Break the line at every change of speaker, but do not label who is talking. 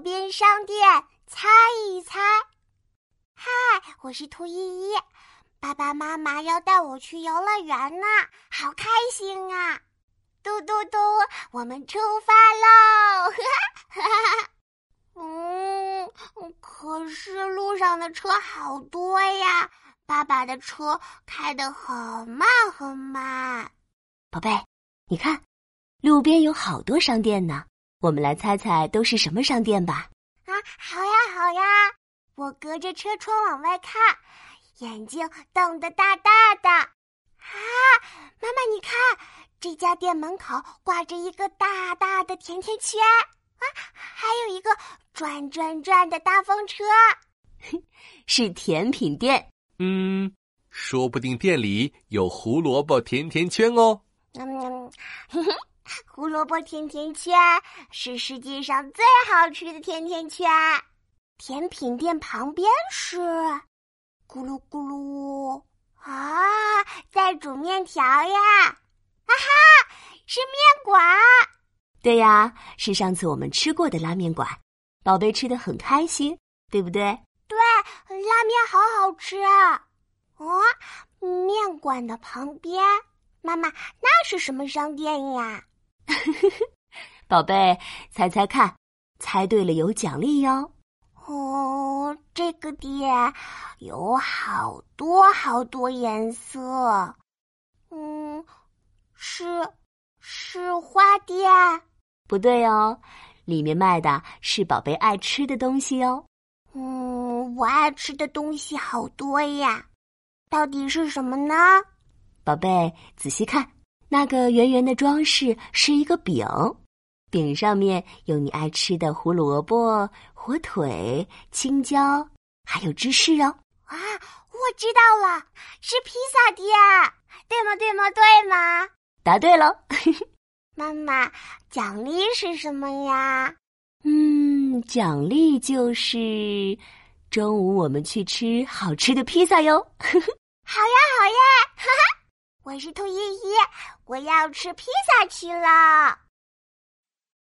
边商店猜一猜。嗨，我是兔依依，爸爸妈妈要带我去游乐园呢，好开心啊！嘟嘟嘟，我们出发喽！哈 哈嗯，可是路上的车好多呀，爸爸的车开得很慢很慢。
宝贝，你看，路边有好多商店呢。我们来猜猜都是什么商店吧！
啊，好呀，好呀！我隔着车窗往外看，眼睛瞪得大大的。啊，妈妈，你看，这家店门口挂着一个大大的甜甜圈，啊，还有一个转转转的大风车，
是甜品店。
嗯，说不定店里有胡萝卜甜甜圈哦。嗯，
嘿嘿。胡萝卜甜甜圈是世界上最好吃的甜甜圈。甜品店旁边是咕噜咕噜啊，在煮面条呀！啊哈，是面馆。
对呀，是上次我们吃过的拉面馆。宝贝吃的很开心，对不对？
对，拉面好好吃啊！哦，面馆的旁边，妈妈，那是什么商店呀？
宝贝，猜猜看，猜对了有奖励哟。
哦，这个店有好多好多颜色。嗯，是是花店？
不对哦，里面卖的是宝贝爱吃的东西哦。
嗯，我爱吃的东西好多呀，到底是什么呢？
宝贝，仔细看。那个圆圆的装饰是一个饼，饼上面有你爱吃的胡萝卜、火腿、青椒，还有芝士哦。
啊，我知道了，是披萨店，对吗？对吗？对吗？
答对了。
妈妈，奖励是什么呀？
嗯，奖励就是中午我们去吃好吃的披萨哟。
好呀，好呀，哈哈。我是兔依依，我要吃披萨去了。